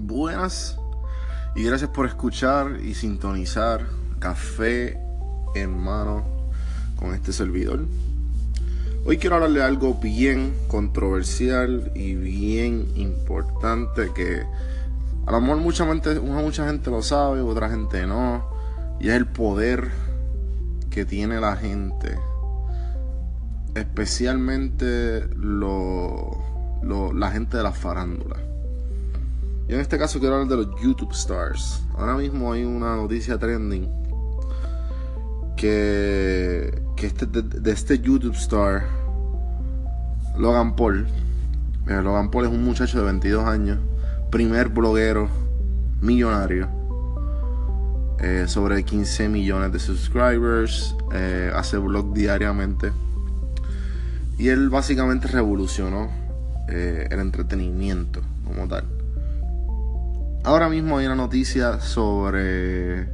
Buenas y gracias por escuchar y sintonizar Café en mano con este servidor. Hoy quiero hablarle de algo bien controversial y bien importante que a lo mejor mucha gente, mucha gente lo sabe, otra gente no. Y es el poder que tiene la gente. Especialmente la gente de la farándula. Y en este caso quiero hablar de los YouTube Stars. Ahora mismo hay una noticia trending que, que este, de, este YouTube Star, Logan Paul. Logan Paul es un muchacho de 22 años, primer bloguero millonario. Eh, sobre 15 millones de subscribers, eh, hace blog diariamente. Y él básicamente revolucionó eh, el entretenimiento como tal. Ahora mismo hay una noticia sobre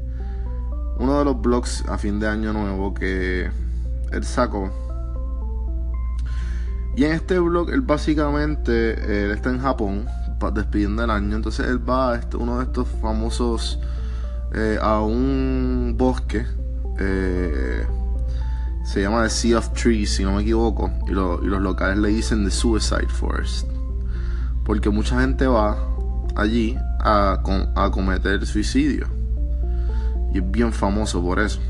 uno de los blogs a fin de año nuevo que él sacó. Y en este blog él básicamente él está en Japón despidiendo el año. Entonces él va a uno de estos famosos eh, a un bosque. Eh, se llama The Sea of Trees, si no me equivoco. Y, y los locales le dicen The Suicide Forest. Porque mucha gente va allí a, a cometer suicidio. Y es bien famoso por eso.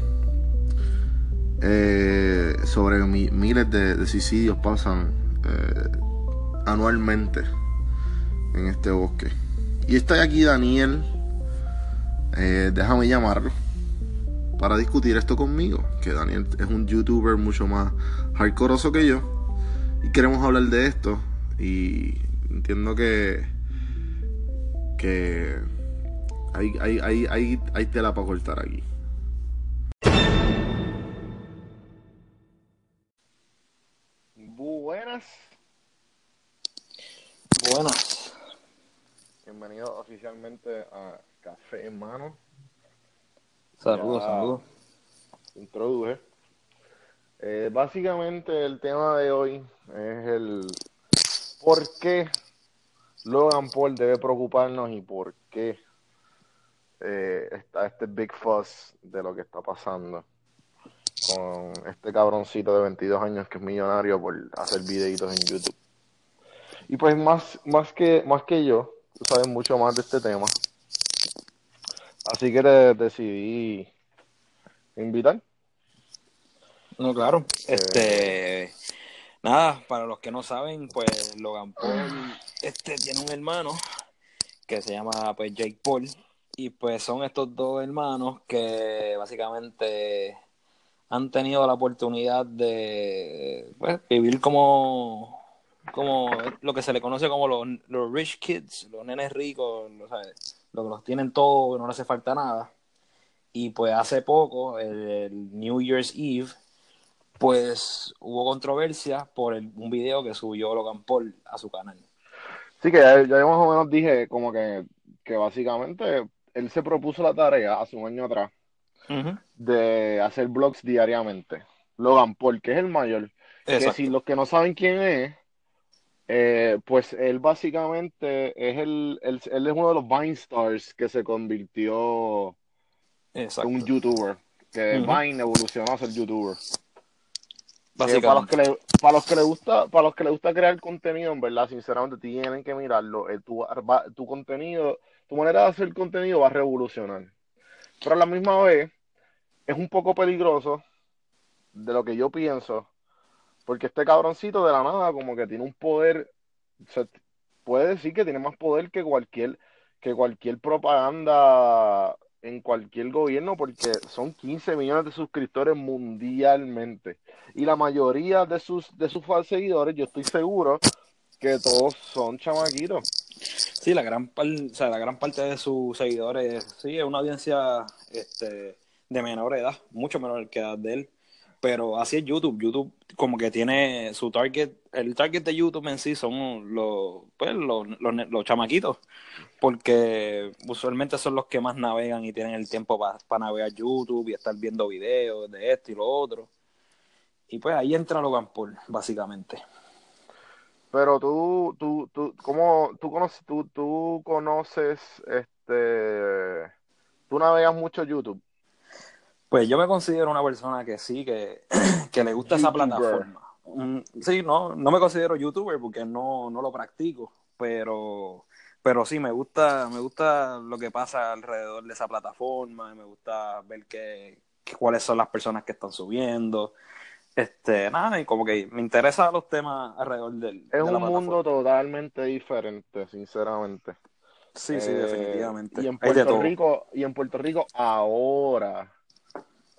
Eh, sobre miles de, suicidios pasan eh, anualmente en este bosque. Y está aquí Daniel. Eh, déjame llamarlo para discutir esto conmigo. Que Daniel es un youtuber mucho más hardcoreoso que yo. Y queremos hablar de esto. Y entiendo que que hay, hay, hay, hay, hay tela para cortar aquí. Buenas. Buenas. Bienvenido oficialmente a Café en Mano. Saludos, saludos. Introduje. Eh, básicamente el tema de hoy es el por qué Logan Paul debe preocuparnos y por qué eh, está este big fuss de lo que está pasando con este cabroncito de 22 años que es millonario por hacer videitos en YouTube. Y pues más, más, que, más que yo, tú sabes mucho más de este tema. Así que te decidí invitar. No, claro. Eh, este, nada, para los que no saben, pues Logan Paul este tiene un hermano que se llama pues Jake Paul y pues son estos dos hermanos que básicamente han tenido la oportunidad de pues, vivir como como lo que se le conoce como los, los rich kids, los nenes ricos, los, que los tienen todo, no les hace falta nada. Y pues hace poco, el, New Year's Eve, pues hubo controversia por un video que subió Logan Paul a su canal. Sí, que ya, ya, más o menos dije como que, que básicamente él se propuso la tarea hace un año atrás de hacer blogs diariamente. Logan Paul, que es el mayor. Que si los que no saben quién es, eh, pues él básicamente es el, él, es uno de los Vine Stars que se convirtió en un youtuber. Que Vine evolucionó a ser youtuber para los que le, para los que le gusta, para los que le gusta crear contenido, en verdad, sinceramente tienen que mirarlo. Eh, tu, tu contenido, tu manera de hacer contenido va a revolucionar. Pero a la misma vez, es un poco peligroso de lo que yo pienso. Porque este cabroncito de la nada, como que tiene un poder. Se puede decir que tiene más poder que cualquier, que cualquier propaganda en cualquier gobierno porque son 15 millones de suscriptores mundialmente. Y la mayoría de sus de sus seguidores yo estoy seguro que todos son chamaquitos. Sí la gran o sea, la gran parte de sus seguidores sí es una audiencia este, de menor edad mucho menor que edad de él pero así es YouTube YouTube como que tiene su target el target de YouTube en sí son los pues los, los, chamaquitos porque usualmente son los que más navegan y tienen el tiempo para navegar YouTube y estar viendo videos de esto y lo otro. Y pues ahí entra Logan Paul, básicamente. Pero tú, tú, tú, ¿cómo, tú conoces, tú, tú conoces, este, tú navegas mucho YouTube? Pues yo me considero una persona que sí, que, que le gusta esa plataforma. Mm, sí, no, no me considero youtuber porque no, no lo practico, pero, pero sí me gusta, me gusta lo que pasa alrededor de esa plataforma, me gusta ver qué, cuáles son las personas que están subiendo. Este, nada, y como que me interesan los temas alrededor del. Es un mundo totalmente diferente, sinceramente. Sí, sí, eh, definitivamente. Y en Puerto Rico, y en Puerto Rico ahora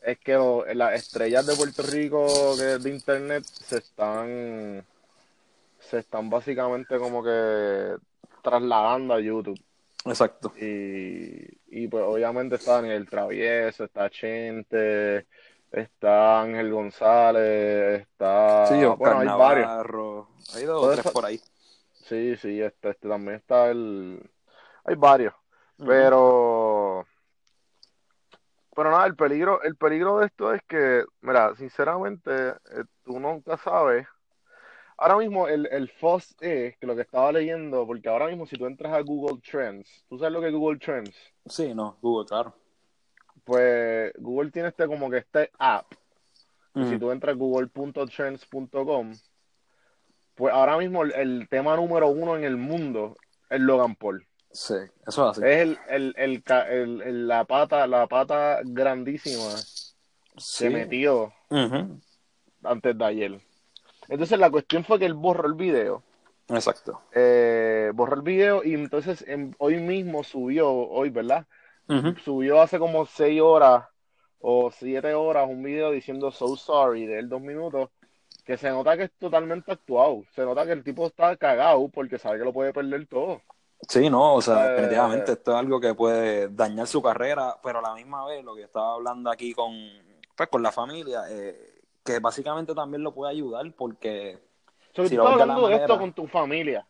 es que las estrellas de Puerto Rico de, internet se están se están básicamente como que trasladando a YouTube. Exacto. Y, y pues obviamente está Daniel Travieso, está Chente, está Ángel González, está sí, bueno, hay varios. Hay dos o tres por ahí. Sí, sí, este, este también está el hay varios. Pero pero nada, el peligro, el peligro de esto es que, mira, sinceramente, eh, tú nunca sabes. Ahora mismo el, el FOSS es, que lo que estaba leyendo, porque ahora mismo si tú entras a Google Trends, ¿tú sabes lo que es Google Trends? Sí, no, Google, claro. Pues Google tiene este como que este app. Si tú entras a google.trends.com, pues ahora mismo el, el tema número uno en el mundo es Logan Paul. Sí, eso es así. Es el, el, el, la pata, la pata grandísima se metió antes de ayer. Entonces la cuestión fue que él borró el video. Exacto. Eh, borró el video y entonces hoy mismo subió, hoy, ¿verdad? Subió hace como seis horas o siete horas un video diciendo so sorry de él dos minutos que se nota que es totalmente actuado. Se nota que el tipo está cagado porque sabe que lo puede perder todo. Sí, no, o sea, definitivamente esto es algo que puede dañar su carrera, pero a la misma vez lo que estaba hablando aquí con, pues, con la familia, eh, que básicamente también lo puede ayudar porque... si tú hablando de, esto con tu familia.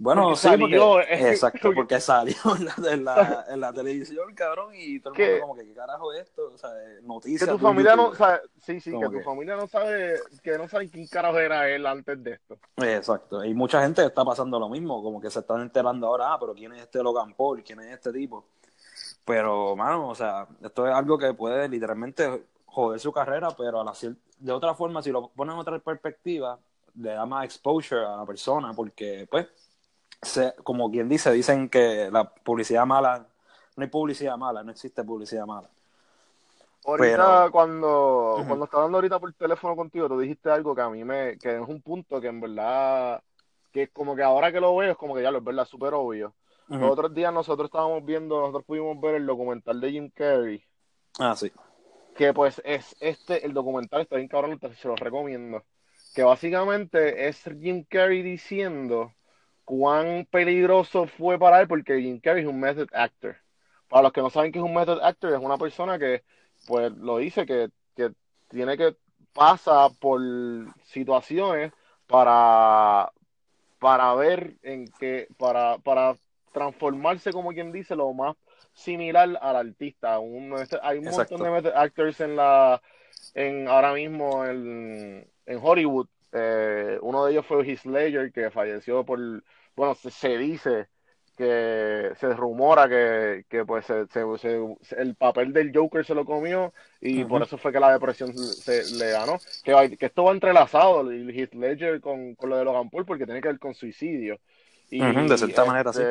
Bueno, sí, porque, exacto, porque salió en la, en, la, televisión, cabrón, y todo el mundo como que, ¿qué carajo es esto? O sea, noticias. Que tu familia no sabe, sí, sí, que, tu familia no sabe, que no sabe quién carajo era él antes de esto. Exacto, y mucha gente está pasando lo mismo, como que se están enterando ahora, ah, pero ¿quién es este Logan Paul? ¿Quién es este tipo? Pero, mano, o sea, esto es algo que puede literalmente joder su carrera, pero a la, de otra forma, si lo ponen en otra perspectiva, le da más exposure a la persona, porque, pues, como quien dice, dicen que la publicidad mala, no hay publicidad mala, no existe publicidad mala. Ahorita cuando, cuando estaba hablando ahorita por teléfono contigo, tú dijiste algo que a mí me, que es un punto que en verdad, que como que ahora que lo veo es como que ya lo es verdad, súper obvio. Los otros días nosotros estábamos viendo, nosotros pudimos ver el documental de Jim Carrey. Ah, sí. Que pues es este, el documental está bien cabrón, se lo recomiendo. Que básicamente es Jim Carrey diciendo cuán peligroso fue para él, porque Jim Carrey es un method actor. Para los que no saben que es un method actor, es una persona que, pues, lo dice, que, que tiene que pasar por situaciones para, para ver en qué, para, para transformarse, como quien dice, lo más similar al artista. hay un montón de method actors en la, en ahora mismo en, en Hollywood. Eh, uno de ellos fue Heath Ledger, que falleció por bueno, se, dice que se rumora que, que pues el papel del Joker se lo comió y por eso fue que la depresión se, le ganó. Que, que esto va entrelazado, el Heath Ledger con, con, lo de Logan Paul, porque tiene que ver con suicidio. Y, de cierta manera, sí.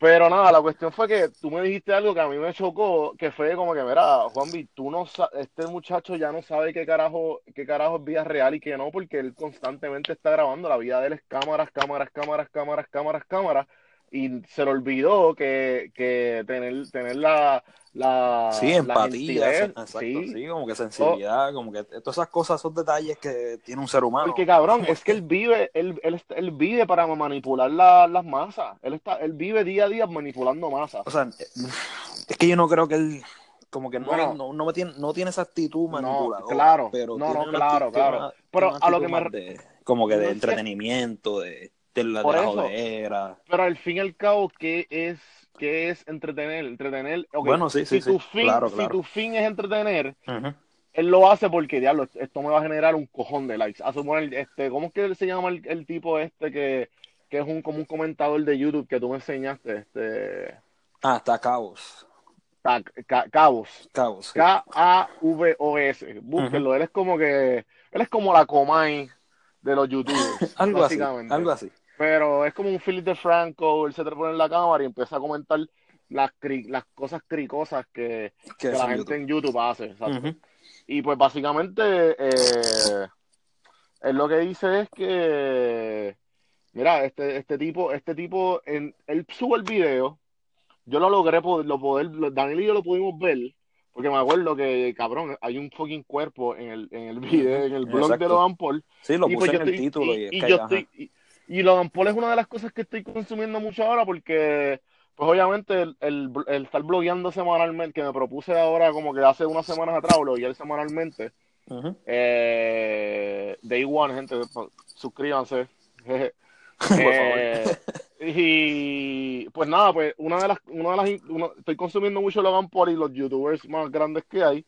Pero nada, la cuestión fue que tú me dijiste algo que a mí me chocó, que fue como que, mira, Juanvi, tú no este muchacho ya no sabe qué carajo, qué carajo es vida real y qué no, porque él constantemente está grabando, la vida de él es cámaras, cámaras, cámaras, cámaras, cámaras, cámaras, y se le olvidó que, que tener, tener la, la sí, empatía, exacto, sí. como que sensibilidad, como que todas esas cosas, esos detalles que tiene un ser humano. Porque cabrón, es que él vive, él, él, él vive para manipular las masas, él está, él vive día a día manipulando masas. O sea, es que yo no creo que él como que no, no, no, tiene, no tiene esa actitud manipuladora. claro, pero no, no, claro, claro. pero a lo que me de, como que de entretenimiento, de pero al fin y al cabo, ¿qué es, qué es entretener? Entretener. Bueno, sí, sí, si tu fin, Si tu fin es entretener, él lo hace porque, diablo, esto me va a generar un cojón de likes. A suponer, este, ¿cómo es que se llama el, tipo este que, que, es un, como un comentador de YouTube que tú me enseñaste? Este... Ah, está Cabos. Cabos. Cabos. K-A-V-O-S. Búsquenlo. Él es como que, él es como la Comay de los YouTubers. algo básicamente. Así, algo así. Pero es como un Philip de Franco, él se te pone en la cámara y empieza a comentar las, las cosas cricosas que, la gente en YouTube hace. Y pues básicamente eh, él lo que dice es que, mira, este, este tipo, este tipo, en, él sube el video, yo lo logré, lo poder, Daniel y yo lo pudimos ver, porque me acuerdo que, cabrón, hay un fucking cuerpo en el, en el video, en el blog de Logan Paul. Sí, lo y pues puse en el título. Y, y, yo estoy, y, Logan Paul es una de las cosas que estoy consumiendo mucho ahora porque pues obviamente el, el, estar blogueando semanalmente, que me propuse ahora como que hace unas semanas atrás, bloguear semanalmente. eh, day one, gente, suscríbanse. eh, y pues nada, pues una de las, una de las estoy consumiendo mucho Logan Paul y los youtubers más grandes que hay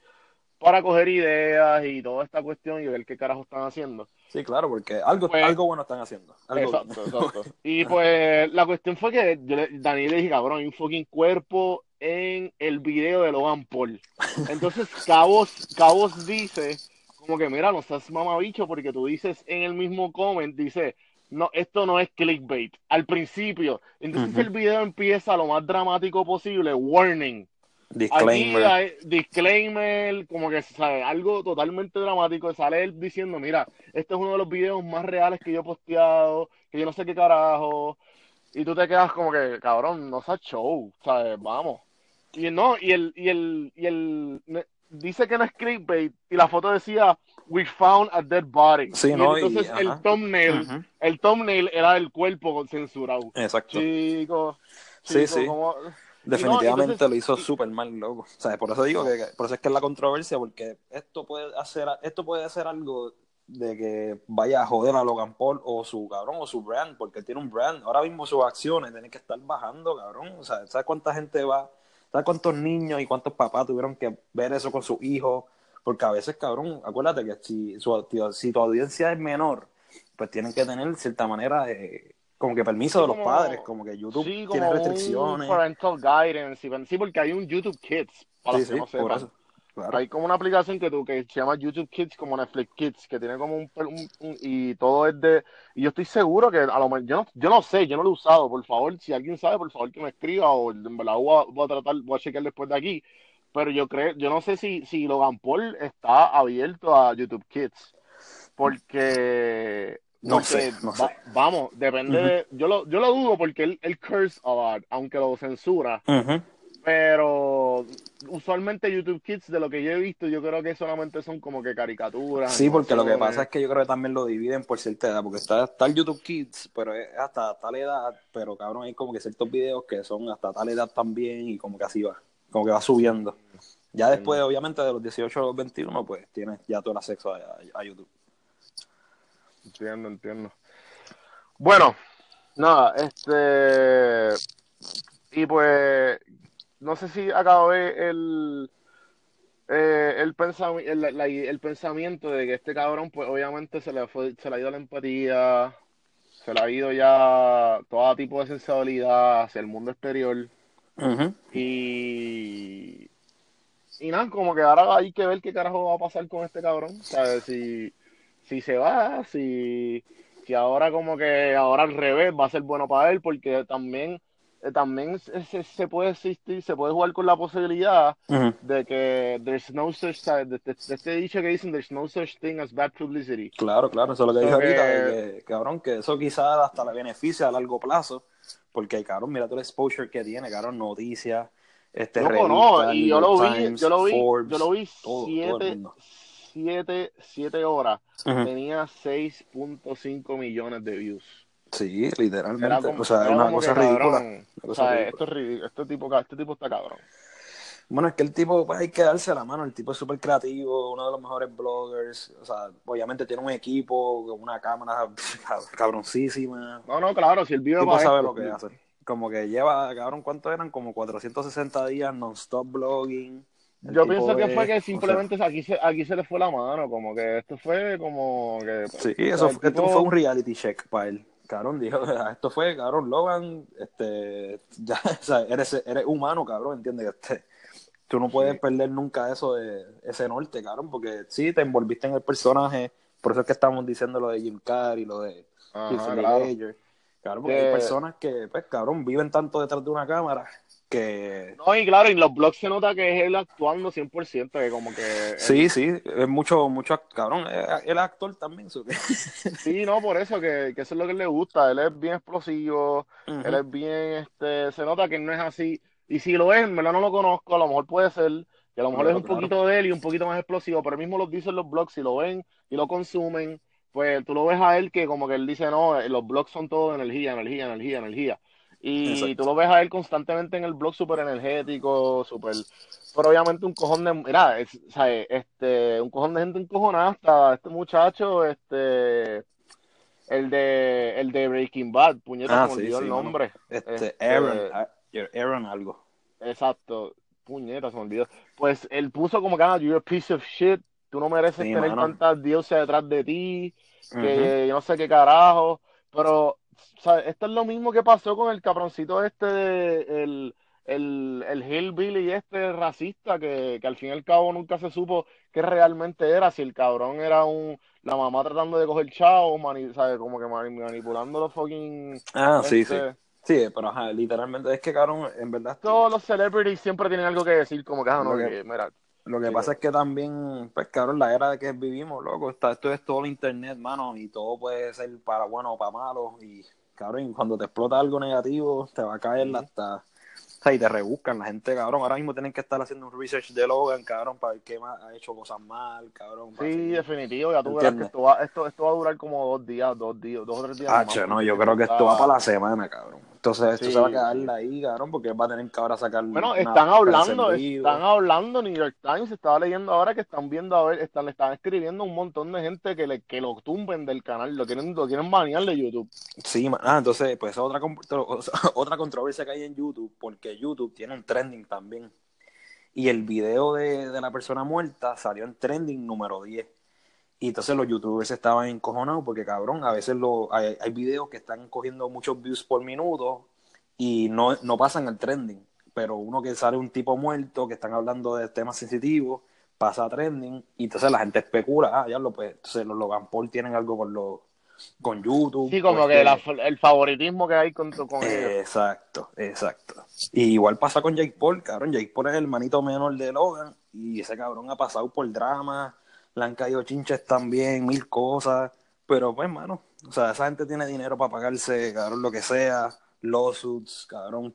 para coger ideas y toda esta cuestión y ver qué carajo están haciendo. Sí, claro, porque algo, pues, algo bueno están haciendo. exacto, exacto. Y pues la cuestión fue que yo le, Daniel le dije, cabrón, hay un fucking cuerpo en el video de Logan Paul. Entonces Cabos, Cabos dice, como que mira, no seas mamabicho porque tú dices en el mismo comment, dice, no, esto no es clickbait. Al principio. Entonces el video empieza lo más dramático posible, warning. Disclaimer. disclaimer, como que ¿sabe? algo totalmente dramático. Sale él diciendo: Mira, este es uno de los videos más reales que yo he posteado, que yo no sé qué carajo. Y tú te quedas como que, cabrón, no seas show, ¿sabes? Vamos. Y no, y el, y el, y el, dice que no es clickbait, y la foto decía, we found a dead body. Sí, entonces el thumbnail, el thumbnail era el cuerpo censurado. Exacto. Chico, sí, sí. Definitivamente lo hizo súper mal, loco. O sea, por eso digo que, por eso es que es la controversia, porque esto puede hacer, esto puede hacer algo de que vaya a joder a Logan Paul o su cabrón o su brand, porque él tiene un brand. Ahora mismo sus acciones tienen que estar bajando, cabrón. O sea, ¿sabes cuánta gente va? ¿Sabes cuántos niños y cuántos papás tuvieron que ver eso con sus hijos? Porque a veces, cabrón, acuérdate que si, su, si tu audiencia es menor, pues tienen que tener cierta manera de como que permiso de los padres, como que YouTube tiene restricciones. parental guidance, sí, porque hay un YouTube Kids, para sí, sí, por eso. Hay como una aplicación que, tú, que se llama YouTube Kids, como Netflix Kids, que tiene como un, y todo es de, y yo estoy seguro que a lo mejor, yo no, yo no sé, yo no lo he usado, por favor, si alguien sabe, por favor que me escriba, o en verdad voy a, voy a tratar, voy a chequear después de aquí, pero yo creo, yo no sé si, si Logan Paul está abierto a YouTube Kids, porque no sé, no sé. vamos, depende de, yo lo, yo lo dudo porque él, él curse a lot, aunque lo censura. Pero usualmente YouTube Kids, de lo que yo he visto, yo creo que solamente son como que caricaturas. Sí, porque lo que pasa es que yo creo que también lo dividen por cierta edad, porque está, está el YouTube Kids, pero es hasta tal edad, pero cabrón, hay como que ciertos videos que son hasta tal edad también y como que así va, como que va subiendo. Ya después, obviamente, de los 18 a los 21, pues tienes ya todo el acceso a YouTube. Entiendo, entiendo. Bueno, nada, este. Y pues. No sé si acabé el. Eh, el, el, el, pensamiento de que este cabrón, pues obviamente se le, fue, se le ha ido la empatía, se le ha ido ya todo tipo de sensibilidad hacia el mundo exterior. Y. Y nada, como que ahora hay que ver qué carajo va a pasar con este cabrón. ¿Sabes? Si si se va, si, si ahora como que ahora al revés va a ser bueno para él, porque también eh, también se, se, puede existir, se puede jugar con la posibilidad de que there's no such de, este dicho que dicen there's no such thing as bad publicity. Claro, claro, eso es lo que dije ahorita, que, cabrón, que eso quizás hasta le beneficia a largo plazo, porque cabrón, mira todo el exposure que tiene, cabrón, noticias, este no, no, y yo lo vi, yo lo vi, yo lo vi siete, siete, siete horas tenía 6.5 millones de views. Sí, literalmente. o sea, es una cosa ridícula. o sea, esto es ridículo. Este tipo, este tipo está cabrón. Bueno, es que el tipo, pues hay que darse la mano. El tipo es súper creativo, uno de los mejores bloggers. O sea, obviamente tiene un equipo con una cámara cabroncísima. No, no, claro, si el video va sabe lo que hace. Como que lleva, cabrón, ¿cuántos eran? Como 460 días non-stop blogging Yo pienso que fue que simplemente aquí, se, aquí se le fue la mano, como que esto fue como que... Sí, eso esto fue un reality check para él. Cabrón, dijo, esto fue, cabrón, Logan, este, ya, o sea, eres, eres humano, cabrón, entiendes que este, tú no puedes perder nunca eso de ese norte, cabrón, porque sí, te envolviste en el personaje, por eso es que estamos diciendo lo de Jim Carrey, lo de Ajá, claro. Claro, porque hay personas que, pues, cabrón, viven tanto detrás de una cámara que... No, y claro, en los blogs se nota que es él actuando 100%, que como que... Sí, sí, es mucho, mucho, cabrón, él es actor también. sí, no, por eso, que, que, eso es lo que le gusta, él es bien explosivo, él es bien, este, se nota que no es así, y si lo es, en verdad no lo conozco, a lo mejor puede ser, que a lo mejor es un poquito de él y un poquito más explosivo, pero él mismo lo dice en los blogs, si lo ven y lo consumen, pues tú lo ves a él que como que él dice, no, los blogs son todo energía, energía, energía, energía. Y tú lo ves a él constantemente en el blog súper energético, súper... Pero obviamente un cojón de... Mira, este, un cojón de gente encojonada hasta este muchacho, este... El de, el de Breaking Bad, puñeta, ah, se me olvidó el nombre. Este, este, Aaron, ah, Aaron algo. Exacto, puñeta, se me olvidó. Pues él puso como que, ah, you're a piece of shit, tú no mereces tener tantas dioses detrás de ti, que yo no sé qué carajo. Pero esto es lo mismo que pasó con el cabroncito este, el, el, el hillbilly este racista, que, que, al fin y al cabo nunca se supo qué realmente era, si el cabrón era un la mamá tratando de coger chao, ¿sabes? como que manipulando los fucking... Ah, sí, sí. Este sí, pero ajá, literalmente es que cabrón, en verdad... Todos los celebrities siempre tienen algo que decir, como que, ah, no, que, mira, lo que pasa es que también, pues cabrón, la era de que vivimos, loco, está, esto es todo el internet, mano, y todo puede ser para bueno o para malo, y cabrón, cuando te explota algo negativo, te va a caer hasta. O sea, y te rebuscan la gente, cabrón. Ahora mismo tienen que estar haciendo un research de Logan, cabrón, para ver qué más ha hecho cosas mal, cabrón. Sí, definitivo. Ya tú verás que esto va, esto, esto va a durar como dos días, dos días, dos o tres días. Ah, no, yo creo que esto va para la semana, cabrón. Entonces esto se va a quedar ahí, cabrón, porque va a tener que ahora sacar. Bueno, están hablando, están hablando, New York Times estaba leyendo ahora que están viendo a ver, están, le están escribiendo un montón de gente que le, que lo tumben del canal, lo quieren, lo quieren banear de YouTube. Sí, ah, entonces, pues otra otra controversia que hay en YouTube, porque YouTube tiene un trending también. Y el video de, de la persona muerta salió en trending número 10. Y entonces los youtubers estaban encojonados porque, cabrón, a veces lo, hay, hay, videos que están cogiendo muchos views por minuto y no, no pasan el trending. Pero uno que sale un tipo muerto, que están hablando de temas sensitivos, pasa a trending y entonces la gente especula, ah, ya lo pues, entonces los Logan Paul tienen algo con los con YouTube. Sí, como que el favoritismo que hay con, con Exacto, exacto. Y igual pasa con Jake Paul, cabrón. Jake Paul es el manito menor de Logan y ese cabrón ha pasado por drama le han caído chinches también, mil cosas, pero pues, mano, o sea, esa gente tiene dinero para pagarse, cabrón, lo que sea, lawsuits, cabrón,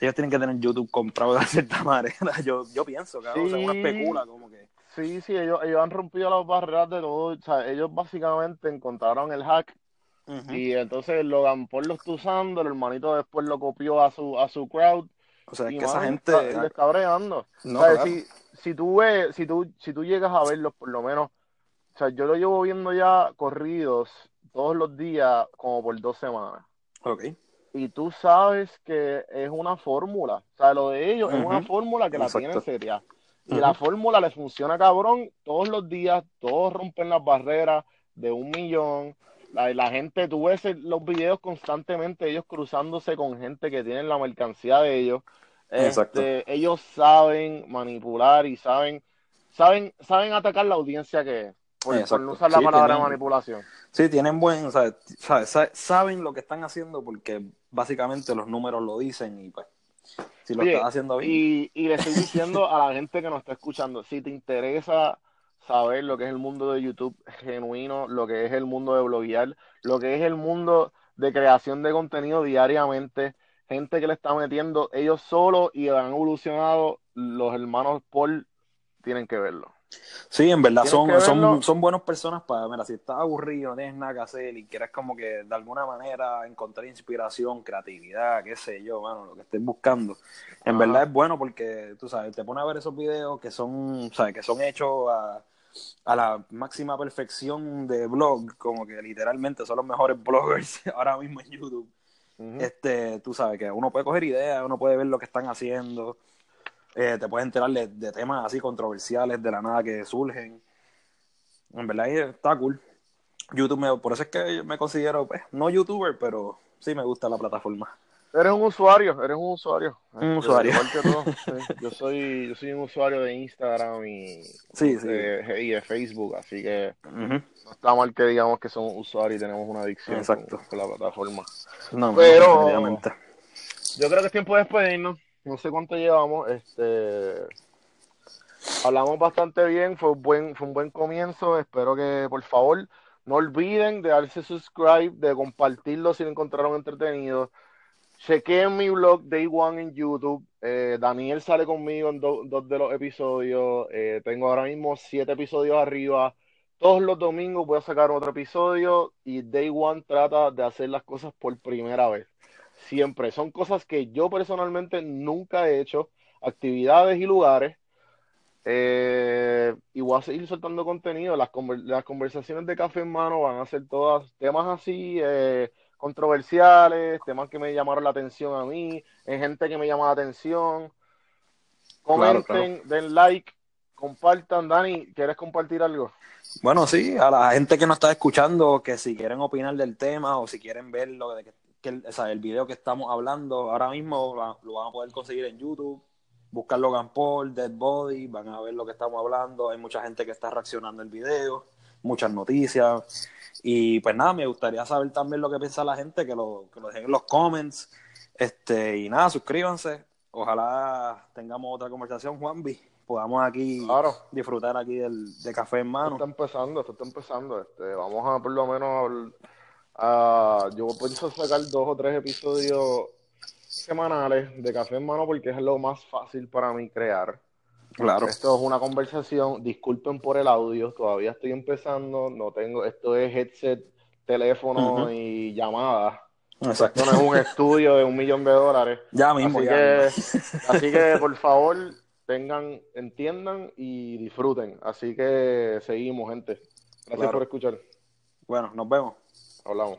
ellos tienen que tener YouTube comprado de cierta manera, yo, yo pienso, cabrón, o sea, una especula como que... Sí, sí, ellos, ellos han rompido las barreras de todo, o sea, ellos básicamente encontraron el hack y entonces Logan Paul lo está usando, el hermanito después lo copió a su, a su crowd. O sea, es que esa gente... le está bregando. No, o sea, si tú ves, si tú, si tú llegas a verlos, por lo menos, o sea, yo lo llevo viendo ya corridos todos los días como por dos semanas. Ok. Y tú sabes que es una fórmula. O sea, lo de ellos es una fórmula que la tienen seria. Y la fórmula les funciona cabrón todos los días, todos rompen las barreras de un millón. La, la gente, tú ves los videos constantemente, ellos cruzándose con gente que tienen la mercancía de ellos. Este, ellos saben manipular y saben, saben, saben atacar la audiencia que es, por, no usar la palabra manipulación. Sí, tienen buen, o sea, saben lo que están haciendo porque básicamente los números lo dicen y pues si lo están haciendo bien. Y, y le estoy diciendo a la gente que nos está escuchando, si te interesa saber lo que es el mundo de YouTube genuino, lo que es el mundo de bloguear, lo que es el mundo de creación de contenido diariamente, gente que le está metiendo ellos solos y han evolucionado, los hermanos Paul tienen que verlo. Sí, en verdad son, son, son buenas personas para, mira, si estás aburrido, no tienes nada que hacer y quieres como que de alguna manera encontrar inspiración, creatividad, qué sé yo, mano, lo que estés buscando. En verdad es bueno porque, tú sabes, te pones a ver esos videos que son, sabes, que son hechos a, a la máxima perfección de blog, como que literalmente son los mejores bloggers ahora mismo en YouTube este, tú sabes que uno puede coger ideas, uno puede ver lo que están haciendo. Eh, te puedes enterar de, temas así controversiales de la nada que surgen. En verdad está cool. YouTube, por eso es que me considero, pues, no youtuber, pero sí me gusta la plataforma. Eres un usuario, eres un usuario. Un usuario. Yo soy, yo soy un usuario de Instagram y, sí, de Facebook, así que no está mal que digamos que somos usuarios y tenemos una adicción Exacto. Con, la plataforma. No, Pero yo creo que es tiempo de despedirnos. No sé cuánto llevamos. Este hablamos bastante bien, fue un buen, fue un buen comienzo. Espero que por favor no olviden de darse subscribe, de compartirlo si lo encontraron entretenido. Chequeen mi blog Day One en YouTube. Eh, Daniel sale conmigo en dos de los episodios. Eh, tengo ahora mismo siete episodios arriba. Todos los domingos voy a sacar otro episodio y Day One trata de hacer las cosas por primera vez. Siempre. Son cosas que yo personalmente nunca he hecho. Actividades y lugares. Eh, y voy a seguir soltando contenido. Las, las conversaciones de café en mano van a ser todas temas así. Eh, controversiales, temas que me llamaron la atención a mí, en gente que me llama la atención. Comenten, den like, compartan. Dani, ¿quieres compartir algo? Bueno, sí, a la gente que nos está escuchando, que si quieren opinar del tema o si quieren ver lo de que, el, o sea, el video que estamos hablando, ahora mismo lo van a poder conseguir en YouTube. Buscar Logan Paul, Dead Body, van a ver lo que estamos hablando. Hay mucha gente que está reaccionando al video, muchas noticias. Y pues nada, me gustaría saber también lo que piensa la gente, que lo, que lo dejen en los comments. Este, y nada, suscríbanse. Ojalá tengamos otra conversación, Juanvi. Podamos aquí disfrutar aquí del, de café en mano. Esto está empezando, esto está empezando. Este, vamos a por lo menos a, yo pienso sacar dos o tres episodios semanales de café en mano porque es lo más fácil para mí crear. Claro. Esto es una conversación, disculpen por el audio, todavía estoy empezando, no tengo, esto es headset, teléfono y llamada. Exacto. Esto no es un estudio de un millón de dólares. Ya mismo, así Que, así que por favor, tengan, entiendan y disfruten. Así que seguimos, gente. Gracias por escuchar. Bueno, nos vemos. Hablamos.